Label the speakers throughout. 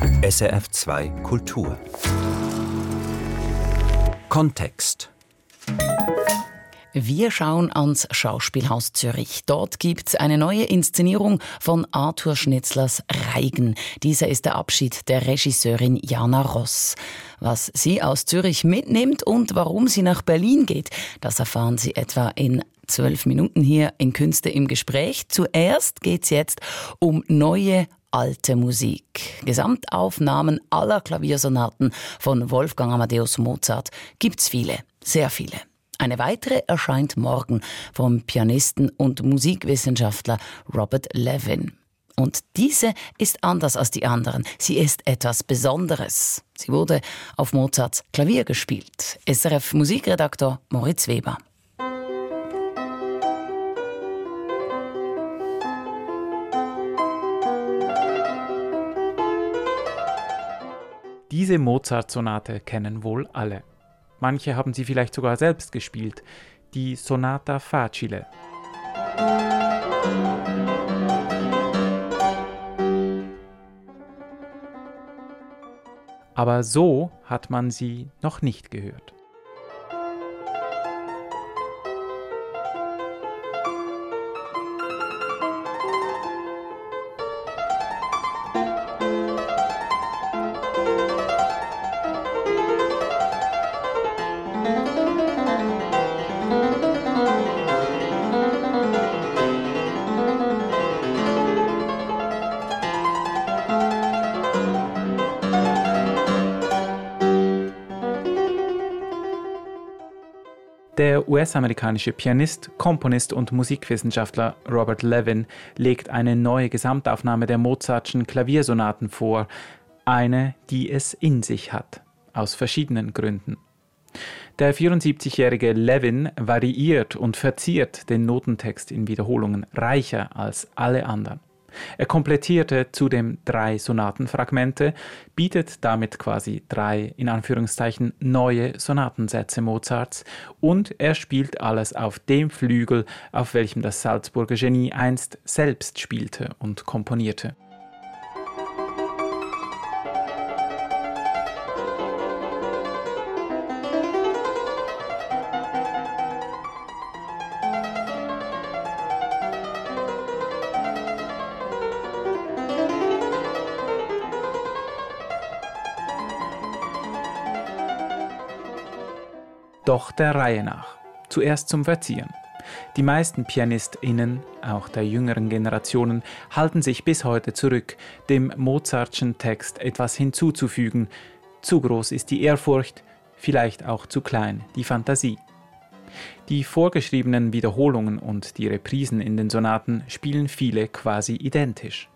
Speaker 1: SRF 2 Kultur Kontext
Speaker 2: wir schauen ans Schauspielhaus Zürich. Dort gibt's eine neue Inszenierung von Arthur Schnitzlers Reigen. Dieser ist der Abschied der Regisseurin Jana Ross. Was sie aus Zürich mitnimmt und warum sie nach Berlin geht, das erfahren Sie etwa in zwölf Minuten hier in Künste im Gespräch. Zuerst geht's jetzt um neue alte Musik. Gesamtaufnahmen aller Klaviersonaten von Wolfgang Amadeus Mozart gibt's viele, sehr viele. Eine weitere erscheint morgen vom Pianisten und Musikwissenschaftler Robert Levin. Und diese ist anders als die anderen. Sie ist etwas Besonderes. Sie wurde auf Mozarts Klavier gespielt. SRF Musikredaktor Moritz Weber.
Speaker 3: Diese Mozart-Sonate kennen wohl alle. Manche haben sie vielleicht sogar selbst gespielt, die Sonata Facile. Aber so hat man sie noch nicht gehört. Der US-amerikanische Pianist, Komponist und Musikwissenschaftler Robert Levin legt eine neue Gesamtaufnahme der Mozartschen Klaviersonaten vor, eine, die es in sich hat, aus verschiedenen Gründen. Der 74-jährige Levin variiert und verziert den Notentext in Wiederholungen reicher als alle anderen. Er komplettierte zudem drei Sonatenfragmente, bietet damit quasi drei in Anführungszeichen neue Sonatensätze Mozarts und er spielt alles auf dem Flügel, auf welchem das Salzburger Genie einst selbst spielte und komponierte. Doch der Reihe nach. Zuerst zum Verzieren. Die meisten PianistInnen, auch der jüngeren Generationen, halten sich bis heute zurück, dem Mozartschen Text etwas hinzuzufügen. Zu groß ist die Ehrfurcht, vielleicht auch zu klein die Fantasie. Die vorgeschriebenen Wiederholungen und die Reprisen in den Sonaten spielen viele quasi identisch.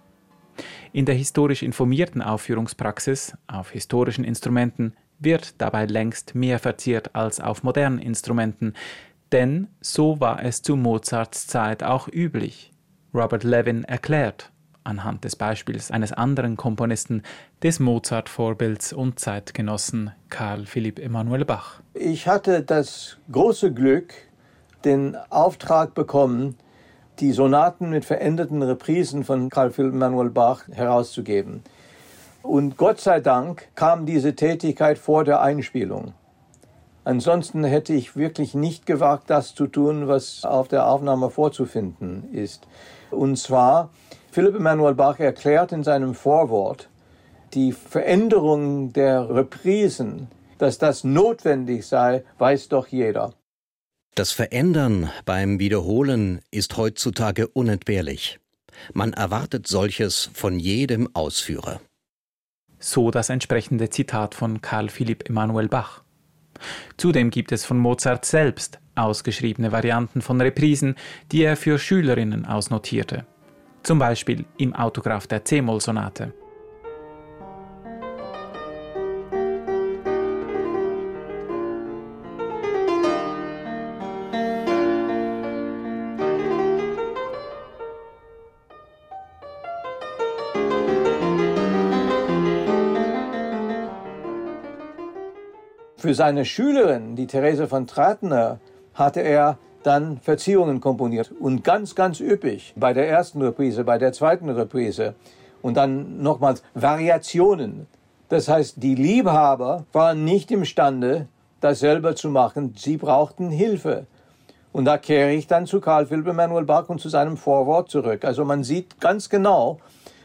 Speaker 3: In der historisch informierten Aufführungspraxis auf historischen Instrumenten wird dabei längst mehr verziert als auf modernen Instrumenten, denn so war es zu Mozarts Zeit auch üblich. Robert Levin erklärt, anhand des Beispiels eines anderen Komponisten, des Mozart-Vorbilds und Zeitgenossen Karl Philipp Emanuel Bach.
Speaker 4: Ich hatte das große Glück, den Auftrag bekommen, die Sonaten mit veränderten Reprisen von Karl Philipp Emanuel Bach herauszugeben. Und Gott sei Dank kam diese Tätigkeit vor der Einspielung. Ansonsten hätte ich wirklich nicht gewagt, das zu tun, was auf der Aufnahme vorzufinden ist. Und zwar, Philipp Emanuel Bach erklärt in seinem Vorwort, die Veränderung der Reprisen, dass das notwendig sei, weiß doch jeder.
Speaker 5: Das Verändern beim Wiederholen ist heutzutage unentbehrlich. Man erwartet solches von jedem Ausführer.
Speaker 3: So das entsprechende Zitat von Karl Philipp Emanuel Bach. Zudem gibt es von Mozart selbst ausgeschriebene Varianten von Reprisen, die er für Schülerinnen ausnotierte. Zum Beispiel im Autograph der C-Moll-Sonate.
Speaker 4: Für seine Schülerin, die Therese von Tratner, hatte er dann Verziehungen komponiert und ganz, ganz üppig bei der ersten Reprise, bei der zweiten Reprise. Und dann nochmals Variationen. Das heißt, die Liebhaber waren nicht imstande, das selber zu machen. Sie brauchten Hilfe. Und da kehre ich dann zu Karl Philipp Emanuel Bach und zu seinem Vorwort zurück. Also man sieht ganz genau,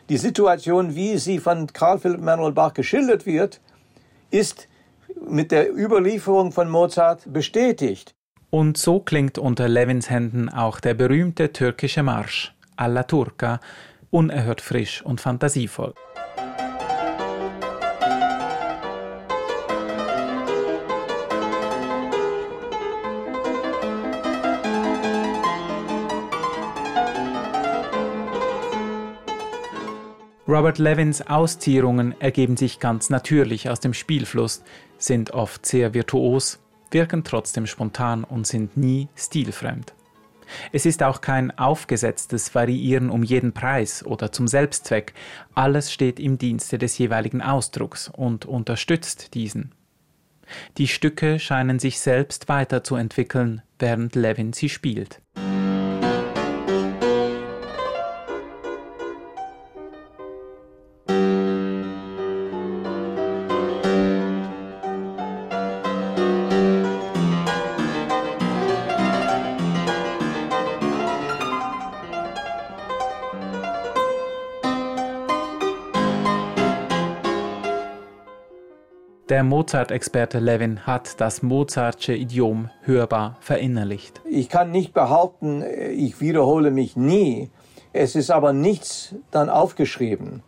Speaker 4: die Situation, wie sie von Karl Philipp Emanuel Bach geschildert wird, ist mit der Überlieferung von Mozart bestätigt.
Speaker 3: Und so klingt unter Levins Händen auch der berühmte türkische Marsch alla Turca, unerhört frisch und fantasievoll. Robert Levins Auszierungen ergeben sich ganz natürlich aus dem Spielfluss, sind oft sehr virtuos, wirken trotzdem spontan und sind nie stilfremd. Es ist auch kein aufgesetztes Variieren um jeden Preis oder zum Selbstzweck, alles steht im Dienste des jeweiligen Ausdrucks und unterstützt diesen. Die Stücke scheinen sich selbst weiterzuentwickeln, während Levin sie spielt. Mozart-Experte Levin hat das Mozartsche Idiom hörbar verinnerlicht.
Speaker 4: Ich kann nicht behaupten, ich wiederhole mich nie. Es ist aber nichts dann aufgeschrieben.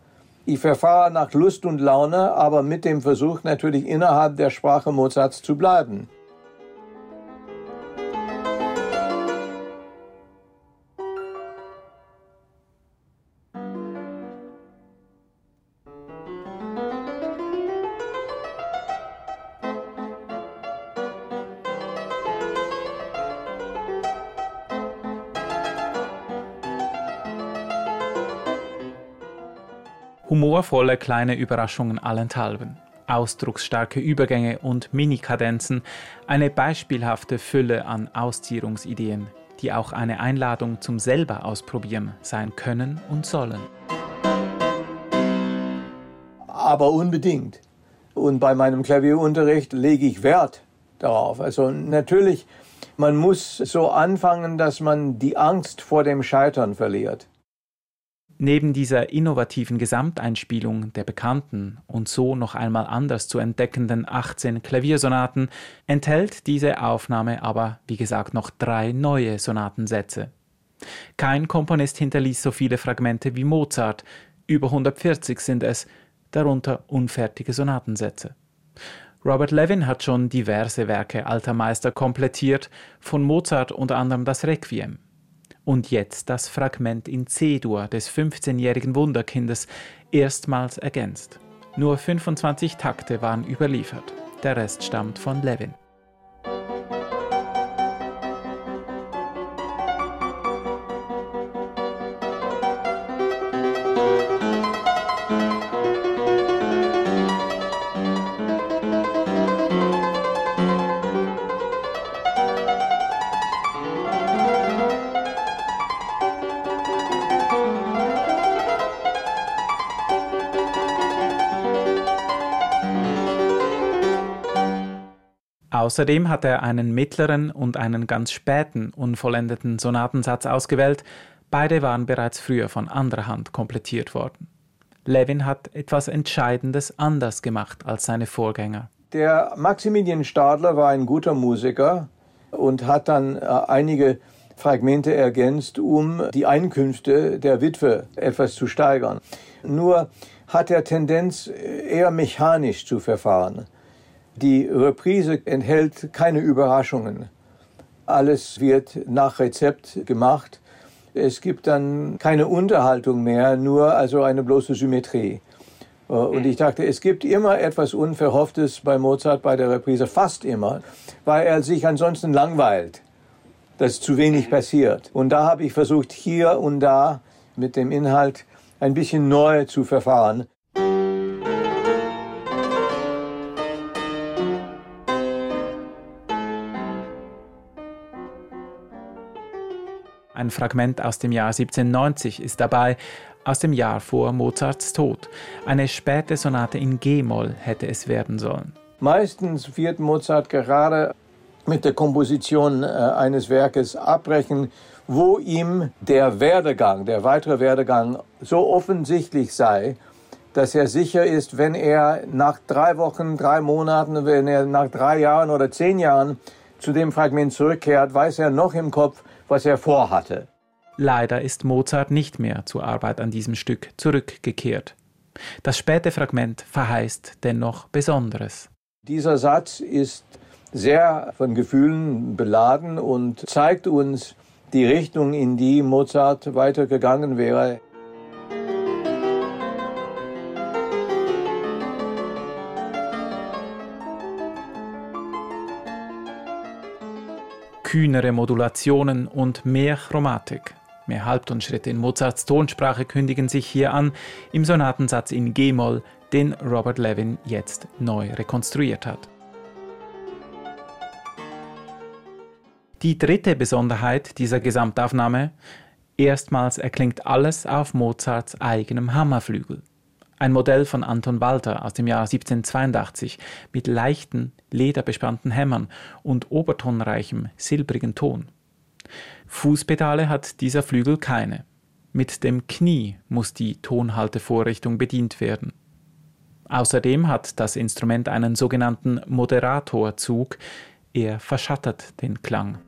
Speaker 4: Ich verfahre nach Lust und Laune, aber mit dem Versuch natürlich innerhalb der Sprache Mozarts zu bleiben.
Speaker 3: Humorvolle kleine Überraschungen allenthalben, ausdrucksstarke Übergänge und Minikadenzen, eine beispielhafte Fülle an Auszierungsideen, die auch eine Einladung zum selber ausprobieren sein können und sollen.
Speaker 4: Aber unbedingt. Und bei meinem Klavierunterricht lege ich Wert darauf. Also natürlich, man muss so anfangen, dass man die Angst vor dem Scheitern verliert.
Speaker 3: Neben dieser innovativen Gesamteinspielung der bekannten und so noch einmal anders zu entdeckenden 18 Klaviersonaten enthält diese Aufnahme aber, wie gesagt, noch drei neue Sonatensätze. Kein Komponist hinterließ so viele Fragmente wie Mozart, über 140 sind es, darunter unfertige Sonatensätze. Robert Levin hat schon diverse Werke alter Meister komplettiert, von Mozart unter anderem das Requiem und jetzt das Fragment in C-Dur des 15-jährigen Wunderkindes erstmals ergänzt. Nur 25 Takte waren überliefert, der Rest stammt von Levin. Außerdem hat er einen mittleren und einen ganz späten, unvollendeten Sonatensatz ausgewählt. Beide waren bereits früher von anderer Hand komplettiert worden. Levin hat etwas Entscheidendes anders gemacht als seine Vorgänger.
Speaker 4: Der Maximilian Stadler war ein guter Musiker und hat dann äh, einige Fragmente ergänzt, um die Einkünfte der Witwe etwas zu steigern. Nur hat er Tendenz, eher mechanisch zu verfahren. Die Reprise enthält keine Überraschungen. Alles wird nach Rezept gemacht. Es gibt dann keine Unterhaltung mehr, nur also eine bloße Symmetrie. Äh, und ich dachte, es gibt immer etwas Unverhofftes bei Mozart bei der Reprise, fast immer, weil er sich ansonsten langweilt, dass zu wenig passiert. Und da habe ich versucht, hier und da mit dem Inhalt ein bisschen neu zu verfahren.
Speaker 3: Ein Fragment aus dem Jahr 1790 ist dabei, aus dem Jahr vor Mozarts Tod. Eine späte Sonate in G-Moll hätte es werden sollen.
Speaker 4: Meistens wird Mozart gerade mit der Komposition äh, eines Werkes abbrechen, wo ihm der Werdegang, der weitere Werdegang so offensichtlich sei, dass er sicher ist, wenn er nach drei Wochen, drei Monaten, wenn er nach drei Jahren oder zehn Jahren zu dem Fragment zurückkehrt, weiß er noch im Kopf, was er vorhatte.
Speaker 3: Leider ist Mozart nicht mehr zur Arbeit an diesem Stück zurückgekehrt. Das späte Fragment verheißt dennoch Besonderes.
Speaker 4: Dieser Satz ist sehr von Gefühlen beladen und zeigt uns die Richtung, in die Mozart weitergegangen wäre.
Speaker 3: Kühnere Modulationen und mehr Chromatik. Mehr Halbtonschritte in Mozarts Tonsprache kündigen sich hier an, im Sonatensatz in G-Moll, den Robert Levin jetzt neu rekonstruiert hat. Die dritte Besonderheit dieser Gesamtaufnahme, erstmals erklingt alles auf Mozarts eigenem Hammerflügel. Ein Modell von Anton Walter aus dem Jahr 1782 mit leichten, lederbespannten Hämmern und obertonreichem, silbrigen Ton. Fußpedale hat dieser Flügel keine. Mit dem Knie muss die Tonhaltevorrichtung bedient werden. Außerdem hat das Instrument einen sogenannten Moderatorzug, er verschattet den Klang.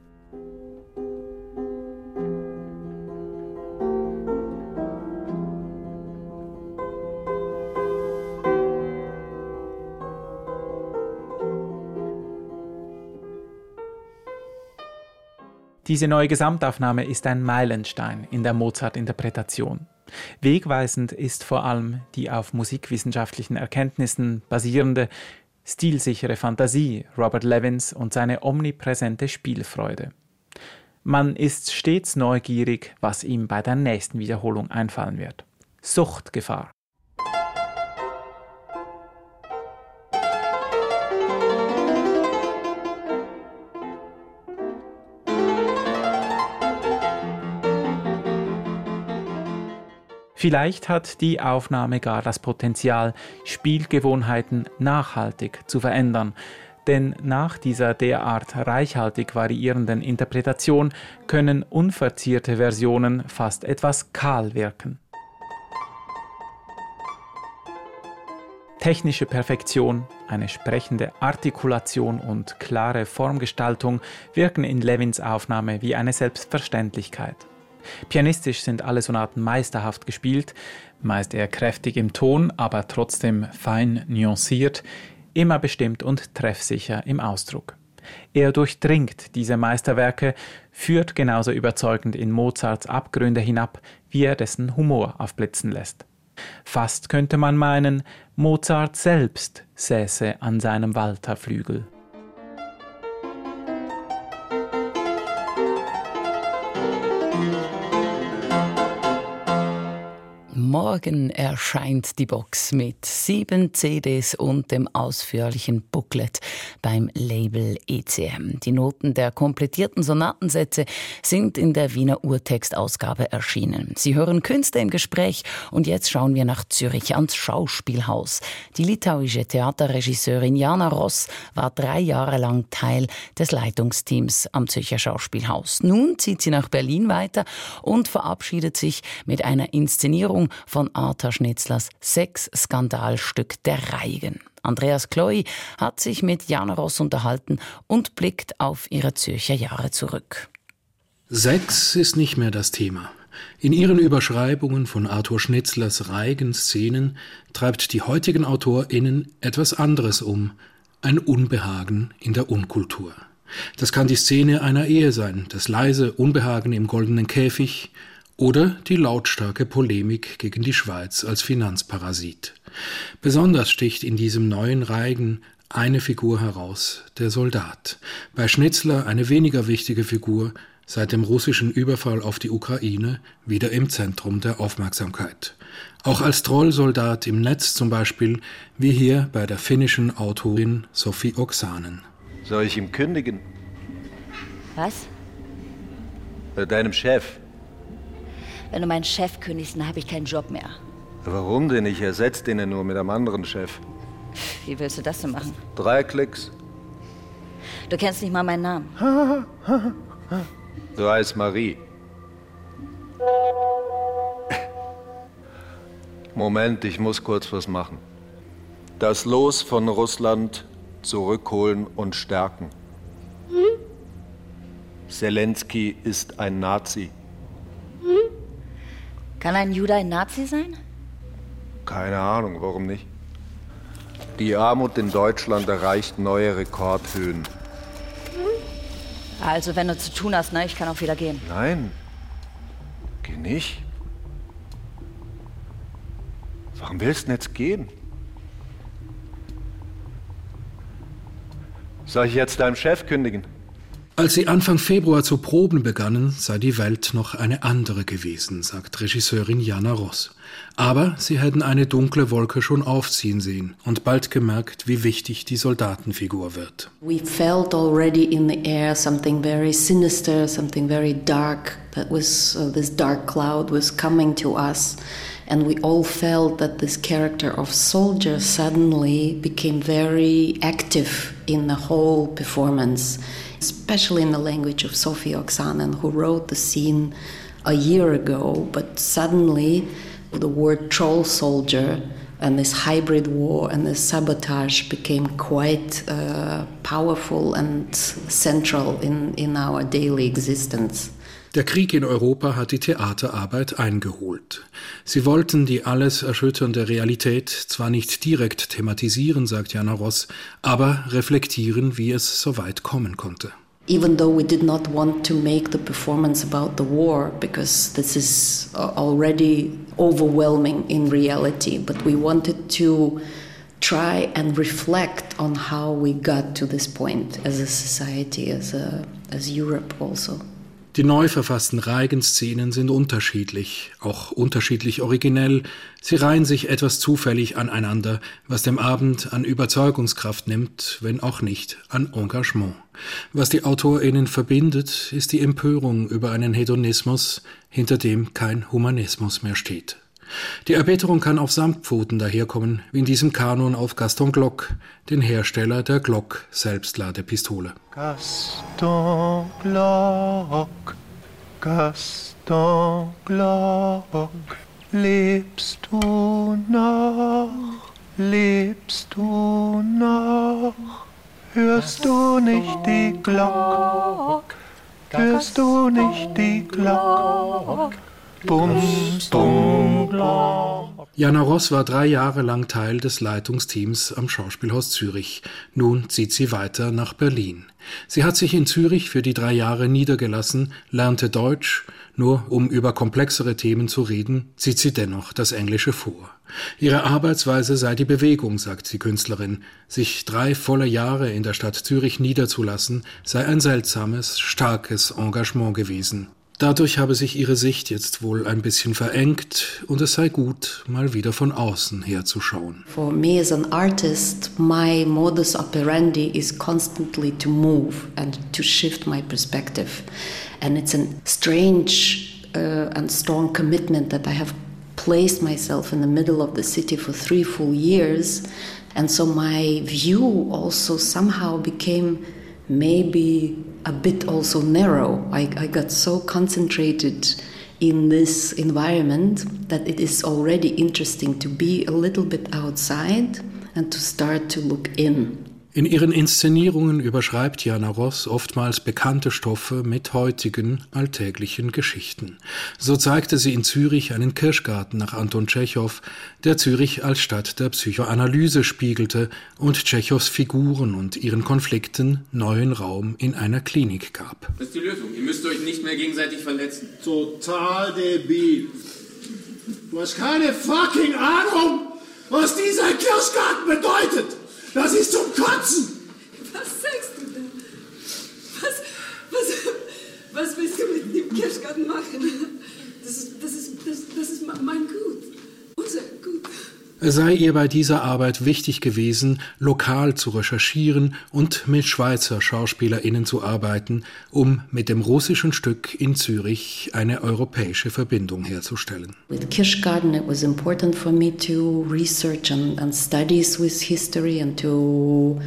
Speaker 3: Diese neue Gesamtaufnahme ist ein Meilenstein in der Mozart-Interpretation. Wegweisend ist vor allem die auf musikwissenschaftlichen Erkenntnissen basierende, stilsichere Fantasie Robert Levins und seine omnipräsente Spielfreude. Man ist stets neugierig, was ihm bei der nächsten Wiederholung einfallen wird. Suchtgefahr. Vielleicht hat die Aufnahme gar das Potenzial, Spielgewohnheiten nachhaltig zu verändern, denn nach dieser derart reichhaltig variierenden Interpretation können unverzierte Versionen fast etwas kahl wirken. Technische Perfektion, eine sprechende Artikulation und klare Formgestaltung wirken in Levins Aufnahme wie eine Selbstverständlichkeit. Pianistisch sind alle Sonaten meisterhaft gespielt, meist eher kräftig im Ton, aber trotzdem fein nuanciert, immer bestimmt und treffsicher im Ausdruck. Er durchdringt diese Meisterwerke, führt genauso überzeugend in Mozarts Abgründe hinab, wie er dessen Humor aufblitzen lässt. Fast könnte man meinen, Mozart selbst säße an seinem Walterflügel.
Speaker 2: Morgen erscheint die Box mit sieben CDs und dem ausführlichen Booklet beim Label ECM. Die Noten der komplettierten Sonatensätze sind in der Wiener Urtextausgabe erschienen. Sie hören Künste im Gespräch und jetzt schauen wir nach Zürich ans Schauspielhaus. Die litauische Theaterregisseurin Jana Ross war drei Jahre lang Teil des Leitungsteams am Zürcher Schauspielhaus. Nun zieht sie nach Berlin weiter und verabschiedet sich mit einer Inszenierung von Arthur Schnitzlers Sex-Skandalstück Der Reigen. Andreas Kloy hat sich mit Jana Ross unterhalten und blickt auf ihre Zürcher Jahre zurück.
Speaker 6: Sex ist nicht mehr das Thema. In ihren Überschreibungen von Arthur Schnitzlers Reigen-Szenen treibt die heutigen AutorInnen etwas anderes um, ein Unbehagen in der Unkultur. Das kann die Szene einer Ehe sein, das leise Unbehagen im goldenen Käfig, oder die lautstarke Polemik gegen die Schweiz als Finanzparasit. Besonders sticht in diesem neuen Reigen eine Figur heraus, der Soldat. Bei Schnitzler eine weniger wichtige Figur, seit dem russischen Überfall auf die Ukraine wieder im Zentrum der Aufmerksamkeit. Auch als Trollsoldat im Netz zum Beispiel, wie hier bei der finnischen Autorin Sophie Oksanen.
Speaker 7: Soll ich ihm kündigen?
Speaker 8: Was?
Speaker 7: Bei deinem Chef. Wenn du meinen Chef kündigst, dann habe ich keinen Job mehr.
Speaker 8: Warum denn? Ich ersetze den ja nur mit einem anderen Chef.
Speaker 7: Wie willst du das denn machen?
Speaker 8: Drei Klicks.
Speaker 7: Du kennst nicht mal meinen Namen.
Speaker 8: Du heißt Marie. Moment, ich muss kurz was machen. Das Los von Russland zurückholen und stärken. Zelensky ist ein Nazi.
Speaker 7: Kann ein Jude ein Nazi sein?
Speaker 8: Keine Ahnung, warum nicht? Die Armut in Deutschland erreicht neue Rekordhöhen.
Speaker 7: Also, wenn du zu tun hast, ne, ich kann auch wieder gehen.
Speaker 8: Nein, geh nicht. Warum willst du denn jetzt gehen? Soll ich jetzt deinem Chef kündigen?
Speaker 6: Als sie Anfang Februar zu proben begannen, sei die Welt noch eine andere gewesen, sagt Regisseurin Jana Ross. Aber sie hätten eine dunkle Wolke schon aufziehen sehen und bald gemerkt, wie wichtig die Soldatenfigur wird.
Speaker 9: We felt already in the air something very sinister, something very dark. That was uh, this dark cloud was coming to us. And we all felt that this character of soldier suddenly became very active in the whole performance especially in the language of Sophie Oksanen, who wrote the scene a year ago, but suddenly the word troll soldier and this hybrid war and this sabotage became quite uh, powerful and central in, in our daily existence.
Speaker 6: Der Krieg in Europa hat die Theaterarbeit eingeholt. Sie wollten die alles erschütternde Realität zwar nicht direkt thematisieren, sagt Jana Ross, aber reflektieren, wie es so weit kommen konnte.
Speaker 9: Even though we did not want to make the performance about the war, because this is uh, already overwhelming in reality, but we wanted to try and reflect on how we got to this point as a society, as, a, as Europe also.
Speaker 6: Die neu verfassten Reigen-Szenen sind unterschiedlich, auch unterschiedlich originell. Sie reihen sich etwas zufällig aneinander, was dem Abend an Überzeugungskraft nimmt, wenn auch nicht an Engagement. Was die AutorInnen verbindet, ist die Empörung über einen Hedonismus, hinter dem kein Humanismus mehr steht. Die Erbitterung kann auf Samtpfoten daherkommen, wie in diesem Kanon auf Gaston Glock, den Hersteller der Glock Selbstladepistole.
Speaker 10: Gaston Glock, Gaston Glock, lebst du noch, lebst du noch, hörst du nicht die Glock, hörst du nicht die Glock? Bum, bum,
Speaker 6: Jana Ross war drei Jahre lang Teil des Leitungsteams am Schauspielhaus Zürich. Nun zieht sie weiter nach Berlin. Sie hat sich in Zürich für die drei Jahre niedergelassen, lernte Deutsch, nur um über komplexere Themen zu reden, zieht sie dennoch das Englische vor. Ihre Arbeitsweise sei die Bewegung, sagt die Künstlerin. Sich drei volle Jahre in der Stadt Zürich niederzulassen, sei ein seltsames, starkes Engagement gewesen. Dadurch habe sich ihre Sicht jetzt wohl ein bisschen verengt und es sei gut, mal wieder von außen herzuschauen.
Speaker 9: For me as an artist, my modus operandi is constantly to move and to shift my perspective. And it's a strange uh, and strong commitment that I have placed myself in the middle of the city for three full years. And so my view also somehow became maybe a bit also narrow. I, I got so concentrated in this environment that it is already interesting to be a little bit outside and to start to look in.
Speaker 6: In ihren Inszenierungen überschreibt Jana Ross oftmals bekannte Stoffe mit heutigen, alltäglichen Geschichten. So zeigte sie in Zürich einen Kirschgarten nach Anton Tschechow, der Zürich als Stadt der Psychoanalyse spiegelte und Tschechows Figuren und ihren Konflikten neuen Raum in einer Klinik gab.
Speaker 11: Das ist die Lösung. Ihr müsst euch nicht mehr gegenseitig verletzen.
Speaker 12: Total debil. Du hast keine fucking Ahnung, was dieser Kirschgarten bedeutet. Das ist zum Kotzen!
Speaker 13: Was sagst du da? Was, was, was willst du mit dem Kirschgarten machen? Das ist, das ist, das, das ist mein Gut. Unser Gut.
Speaker 6: Es sei ihr bei dieser Arbeit wichtig gewesen, lokal zu recherchieren und mit Schweizer SchauspielerInnen zu arbeiten, um mit dem russischen Stück in Zürich eine europäische Verbindung herzustellen.
Speaker 9: With Kirschgarten, it was important for me to research and, and study Swiss history and to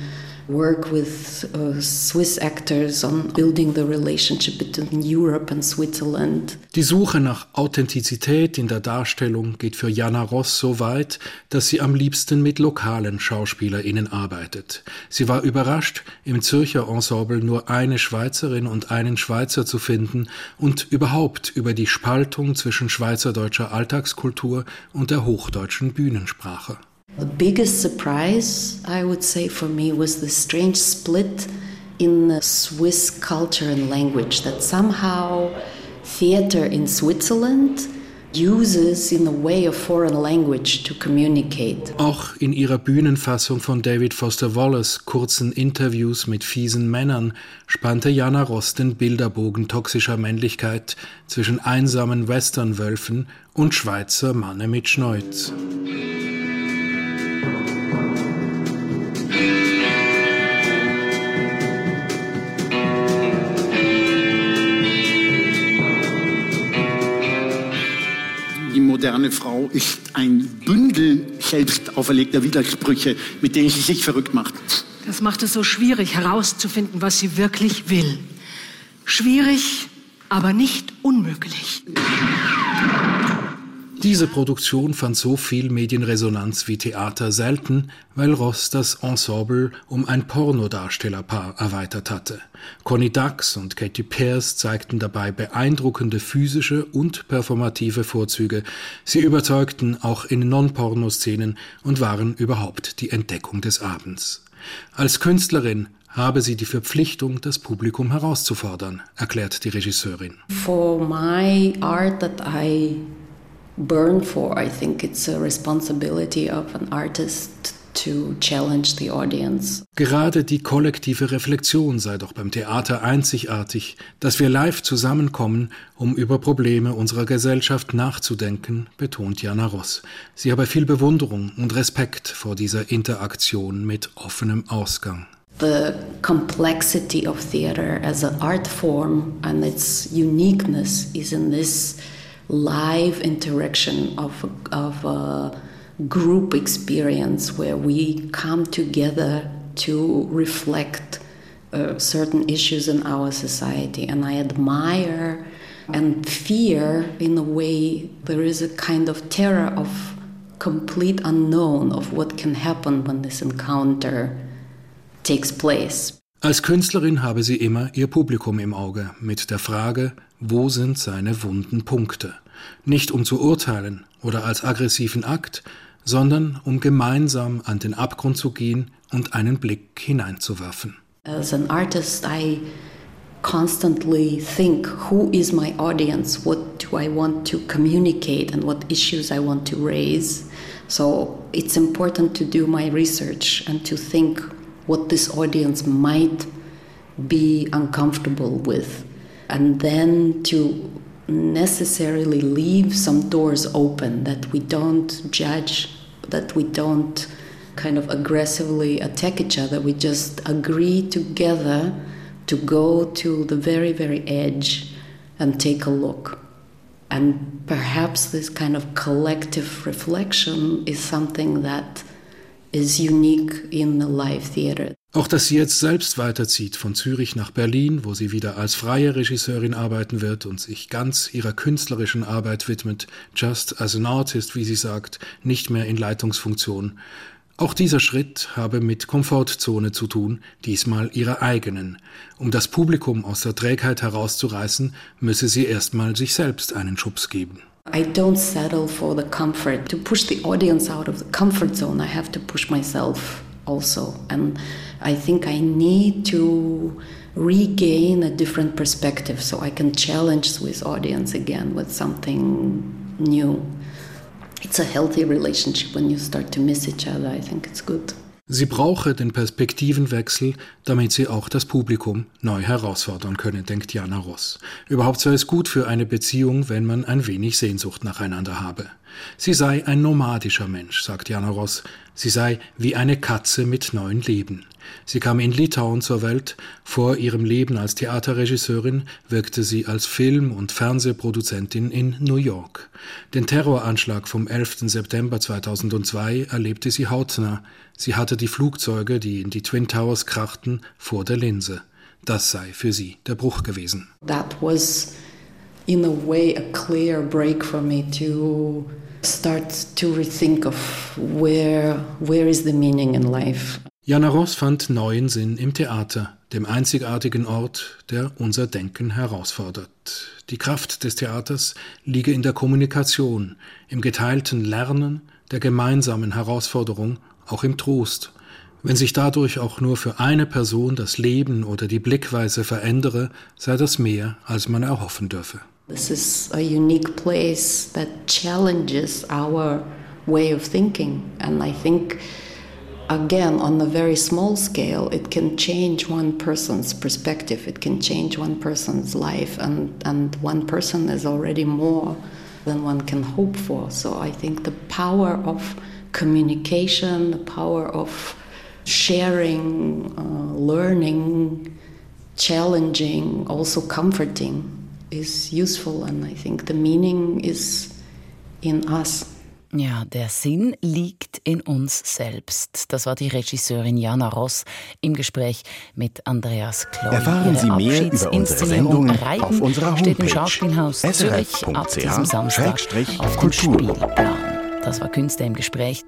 Speaker 9: work with uh, Swiss actors on building the relationship between Europe and Switzerland.
Speaker 6: Die Suche nach Authentizität in der Darstellung geht für Jana Ross so weit, dass sie am liebsten mit lokalen SchauspielerInnen arbeitet. Sie war überrascht, im Zürcher Ensemble nur eine Schweizerin und einen Schweizer zu finden und überhaupt über die Spaltung zwischen schweizerdeutscher Alltagskultur und der hochdeutschen Bühnensprache.
Speaker 9: The biggest surprise, I would say, for me was the strange split in the Swiss culture and language that somehow theater in Switzerland uses in the way of foreign language to communicate.
Speaker 6: Auch in ihrer Bühnenfassung von David Foster Wallace kurzen Interviews mit fiesen Männern spannte Jana Ross den Bilderbogen toxischer Männlichkeit zwischen einsamen Westernwölfen und Schweizer Manne mit Schneuz.
Speaker 14: Moderne Frau ist ein Bündel selbst auferlegter Widersprüche, mit denen sie sich verrückt macht.
Speaker 15: Das macht es so schwierig herauszufinden, was sie wirklich will. Schwierig, aber nicht unmöglich.
Speaker 6: Diese Produktion fand so viel Medienresonanz wie Theater selten, weil Ross das Ensemble um ein Pornodarstellerpaar erweitert hatte. Connie Dax und Katy Pierce zeigten dabei beeindruckende physische und performative Vorzüge. Sie überzeugten auch in Non-Porno-Szenen und waren überhaupt die Entdeckung des Abends. Als Künstlerin habe sie die Verpflichtung, das Publikum herauszufordern, erklärt die Regisseurin.
Speaker 9: For my art that I burn for. I think it's a responsibility of an artist to challenge the audience.
Speaker 6: Gerade die kollektive Reflexion sei doch beim Theater einzigartig, dass wir live zusammenkommen, um über Probleme unserer Gesellschaft nachzudenken, betont Jana Ross. Sie habe viel Bewunderung und Respekt vor dieser Interaktion mit offenem Ausgang.
Speaker 9: The complexity of theater as an art form and its uniqueness is in this live interaction of of a group experience where we come together to reflect uh, certain issues in our society. And I admire and fear, in a way, there is a kind of terror of complete unknown of what can happen when this encounter takes place.
Speaker 6: Als Künstlerin habe sie immer ihr Publikum im Auge mit der Frage, wo sind seine wunden Punkte? Nicht um zu urteilen oder als aggressiven Akt, sondern um gemeinsam an den Abgrund zu gehen und einen Blick hineinzuwerfen.
Speaker 9: As an artist, I constantly think who is my audience? What do I want to communicate and what issues I want to raise? So it's important to do my research and to think what this audience might be uncomfortable with, and then to necessarily leave some doors open that we don't judge, that we don't kind of aggressively attack each other. We just agree together to go to the very, very edge and take a look. And perhaps this kind of collective reflection is something that is unique in the live theater.
Speaker 6: Auch dass sie jetzt selbst weiterzieht von Zürich nach Berlin, wo sie wieder als freie Regisseurin arbeiten wird und sich ganz ihrer künstlerischen Arbeit widmet, just as an artist, wie sie sagt, nicht mehr in Leitungsfunktion. Auch dieser Schritt habe mit Komfortzone zu tun, diesmal ihrer eigenen. Um das Publikum aus der Trägheit herauszureißen, müsse sie erstmal sich selbst einen Schubs geben.
Speaker 9: I don't settle for the comfort. To push the audience out of the comfort zone, I have to push myself also. And I think I need to regain a different perspective so I can challenge Swiss audience again with something new. It's a healthy relationship when you start to miss each other. I think it's good.
Speaker 6: Sie brauche den Perspektivenwechsel, damit sie auch das Publikum neu herausfordern könne, denkt Jana Ross. Überhaupt sei es gut für eine Beziehung, wenn man ein wenig Sehnsucht nacheinander habe. Sie sei ein nomadischer Mensch, sagt Jana Ross. Sie sei wie eine Katze mit neuen Leben. Sie kam in Litauen zur Welt. Vor ihrem Leben als Theaterregisseurin wirkte sie als Film- und Fernsehproduzentin in New York. Den Terroranschlag vom 11. September 2002 erlebte sie hautnah. Sie hatte die Flugzeuge, die in die Twin Towers krachten, vor der Linse. Das sei für sie der Bruch gewesen.
Speaker 9: That was in a way a clear break for me to start to rethink of where where is the meaning in life.
Speaker 6: Jana Ross fand neuen Sinn im Theater, dem einzigartigen Ort, der unser Denken herausfordert. Die Kraft des Theaters liege in der Kommunikation, im geteilten Lernen, der gemeinsamen Herausforderung, auch im Trost. Wenn sich dadurch auch nur für eine Person das Leben oder die Blickweise verändere, sei das mehr, als man erhoffen dürfe.
Speaker 9: This is a unique place that challenges our way of thinking. And I think, again, on a very small scale, it can change one person's perspective, it can change one person's life, and, and one person is already more than one can hope for. So I think the power of communication, the power of sharing, uh, learning, challenging, also comforting is useful and I think the meaning is in us.
Speaker 2: Ja, der Sinn liegt in uns selbst. Das war die Regisseurin Jana Ross im Gespräch mit Andreas Kloll.
Speaker 16: Erfahren Sie mehr über unsere Sendungen auf unserer Homepage
Speaker 2: steht im Schauspielhaus Zürich ab diesem Samstag auf dem Spielplan. Das war Künstler im Gespräch.